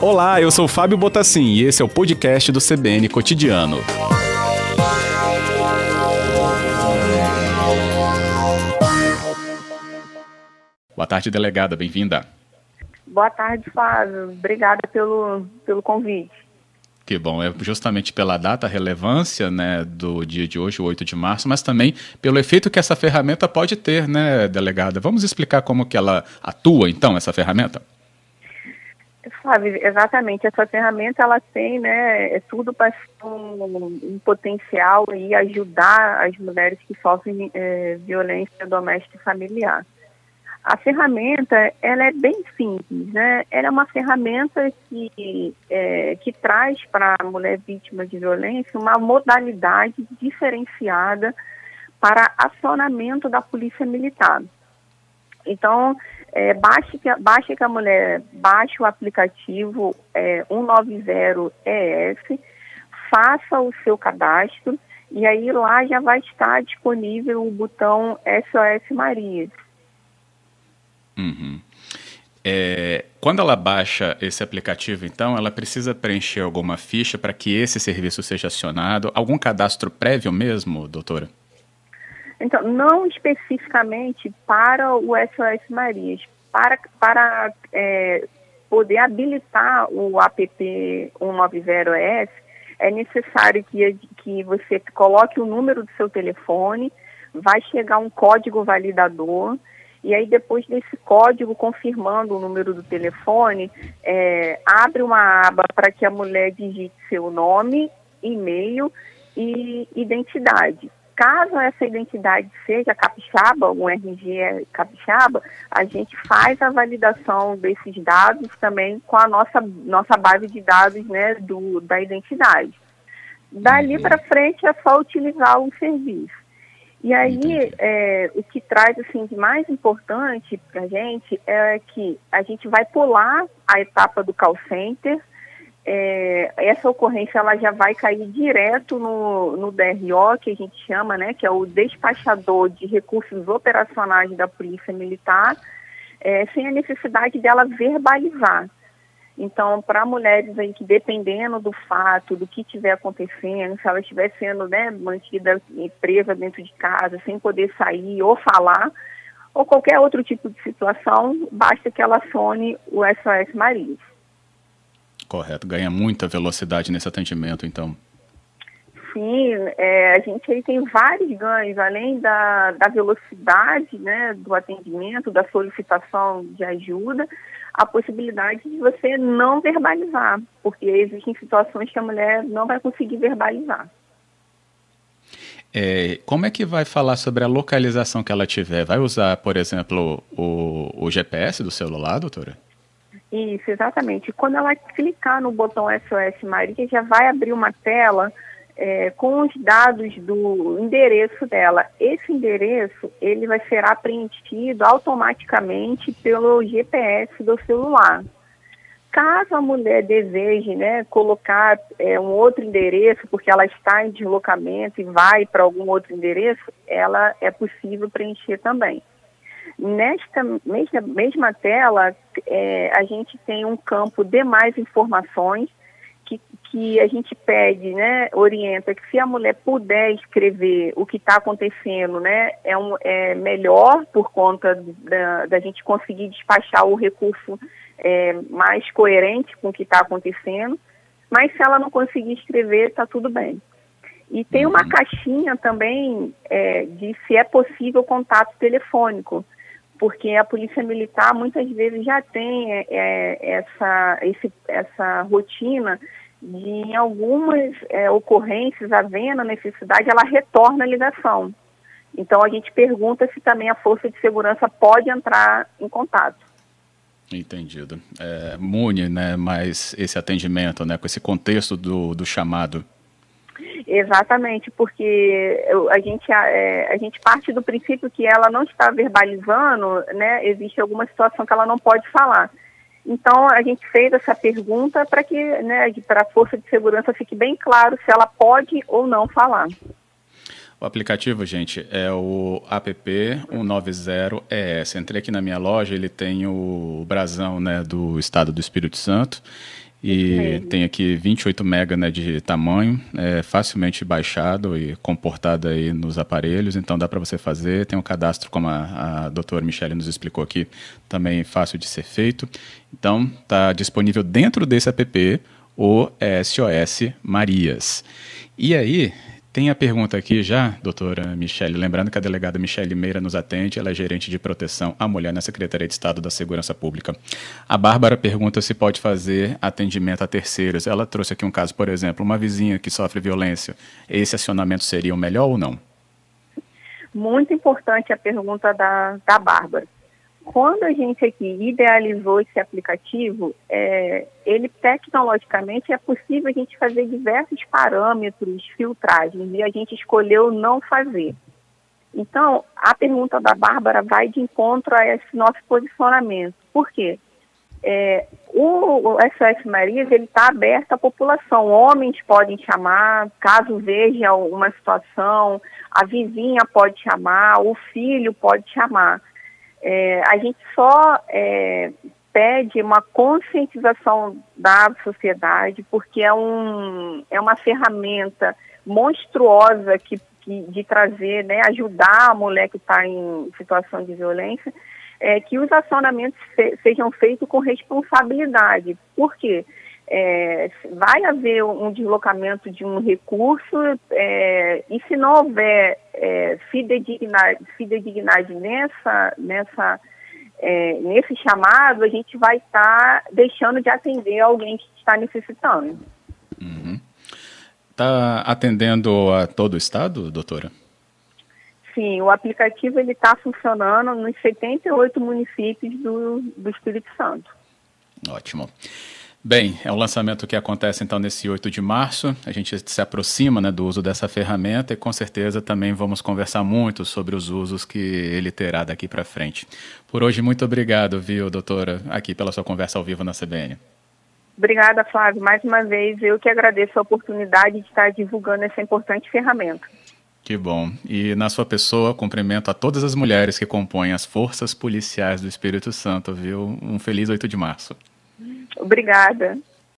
Olá, eu sou Fábio Botassin e esse é o podcast do CBN Cotidiano. Boa tarde, delegada, bem-vinda. Boa tarde, Fábio. Obrigada pelo, pelo convite. Que bom, é justamente pela data, relevância né, do dia de hoje, o 8 de março, mas também pelo efeito que essa ferramenta pode ter, né, delegada? Vamos explicar como que ela atua, então, essa ferramenta? Flávio, exatamente. Essa ferramenta ela tem, né, é tudo para um, um, potencial e ajudar as mulheres que sofrem é, violência doméstica e familiar. A ferramenta, ela é bem simples, né? Ela é uma ferramenta que, é, que traz para a mulher vítima de violência uma modalidade diferenciada para acionamento da polícia militar. Então, é, baixe, que, baixe que a mulher baixe o aplicativo é, 190ES, faça o seu cadastro e aí lá já vai estar disponível o botão SOS Marias. Uhum. É, quando ela baixa esse aplicativo, então, ela precisa preencher alguma ficha para que esse serviço seja acionado? Algum cadastro prévio mesmo, doutora? Então, não especificamente para o SOS Marias. Para, para é, poder habilitar o app 190S, é necessário que, que você coloque o número do seu telefone, vai chegar um código validador, e aí depois desse código confirmando o número do telefone, é, abre uma aba para que a mulher digite seu nome, e-mail e identidade. Caso essa identidade seja capixaba, um RG é capixaba, a gente faz a validação desses dados também com a nossa, nossa base de dados né, do, da identidade. Dali uhum. para frente é só utilizar o serviço. E aí, é, o que traz assim de mais importante para a gente é que a gente vai pular a etapa do call center, é, essa ocorrência ela já vai cair direto no, no DRO, que a gente chama, né, que é o despachador de recursos operacionais da Polícia Militar, é, sem a necessidade dela verbalizar. Então, para mulheres aí que dependendo do fato, do que estiver acontecendo, se ela estiver sendo né, mantida presa dentro de casa, sem poder sair ou falar, ou qualquer outro tipo de situação, basta que ela acione o SOS Maria. Correto, ganha muita velocidade nesse atendimento, então. Sim, é, a gente aí tem vários ganhos, além da, da velocidade né, do atendimento, da solicitação de ajuda, a possibilidade de você não verbalizar, porque existem situações que a mulher não vai conseguir verbalizar. É, como é que vai falar sobre a localização que ela tiver? Vai usar, por exemplo, o, o GPS do celular, doutora? Isso, exatamente. Quando ela clicar no botão SOS Maria, já vai abrir uma tela é, com os dados do endereço dela. Esse endereço ele vai ser preenchido automaticamente pelo GPS do celular. Caso a mulher deseje né, colocar é, um outro endereço, porque ela está em deslocamento e vai para algum outro endereço, ela é possível preencher também. Nesta mesma, mesma tela, é, a gente tem um campo de mais informações que, que a gente pede, né, orienta que se a mulher puder escrever o que está acontecendo, né, é, um, é melhor por conta da, da gente conseguir despachar o recurso é, mais coerente com o que está acontecendo. Mas se ela não conseguir escrever, está tudo bem. E tem uma uhum. caixinha também é, de se é possível contato telefônico porque a polícia militar muitas vezes já tem é, é, essa, esse, essa rotina de em algumas é, ocorrências, havendo necessidade, ela retorna a ligação. Então a gente pergunta se também a força de segurança pode entrar em contato. Entendido. É, Mune, né, mais esse atendimento, né, com esse contexto do, do chamado Exatamente, porque a gente, é, a gente parte do princípio que ela não está verbalizando, né? Existe alguma situação que ela não pode falar. Então a gente fez essa pergunta para que, né, para a força de segurança fique bem claro se ela pode ou não falar. O aplicativo, gente, é o app190ES. Entrei aqui na minha loja, ele tem o brasão né, do estado do Espírito Santo. E tem aqui 28 MB né, de tamanho, é facilmente baixado e comportado aí nos aparelhos, então dá para você fazer. Tem um cadastro, como a, a doutora Michele nos explicou aqui, também fácil de ser feito. Então, está disponível dentro desse app o SOS Marias. E aí, tem a pergunta aqui já, doutora Michele, lembrando que a delegada Michele Meira nos atende, ela é gerente de proteção à mulher na Secretaria de Estado da Segurança Pública. A Bárbara pergunta se pode fazer atendimento a terceiros. Ela trouxe aqui um caso, por exemplo, uma vizinha que sofre violência. Esse acionamento seria o melhor ou não? Muito importante a pergunta da, da Bárbara. Quando a gente aqui idealizou esse aplicativo, é, ele tecnologicamente é possível a gente fazer diversos parâmetros, filtragens, e a gente escolheu não fazer. Então, a pergunta da Bárbara vai de encontro a esse nosso posicionamento. Por quê? É, o, SOS Marias ele está aberto à população. Homens podem chamar, caso veja uma situação, a vizinha pode chamar, o filho pode chamar. É, a gente só é, pede uma conscientização da sociedade, porque é, um, é uma ferramenta monstruosa que, que de trazer, né, ajudar a mulher que está em situação de violência, é, que os acionamentos se, sejam feitos com responsabilidade. Por quê? É, vai haver um deslocamento de um recurso é, e se não houver é, fidedignidade, fidedignidade nessa, nessa, é, nesse chamado, a gente vai estar tá deixando de atender alguém que está necessitando. Está uhum. Tá atendendo a todo o estado, doutora? Sim, o aplicativo ele está funcionando nos 78 municípios do, do Espírito Santo. Ótimo. Bem, é um lançamento que acontece então nesse 8 de março. A gente se aproxima né, do uso dessa ferramenta e com certeza também vamos conversar muito sobre os usos que ele terá daqui para frente. Por hoje, muito obrigado, viu, doutora, aqui pela sua conversa ao vivo na CBN. Obrigada, Flávio. Mais uma vez, eu que agradeço a oportunidade de estar divulgando essa importante ferramenta. Que bom. E na sua pessoa, cumprimento a todas as mulheres que compõem as forças policiais do Espírito Santo, viu? Um feliz 8 de março. Obrigada.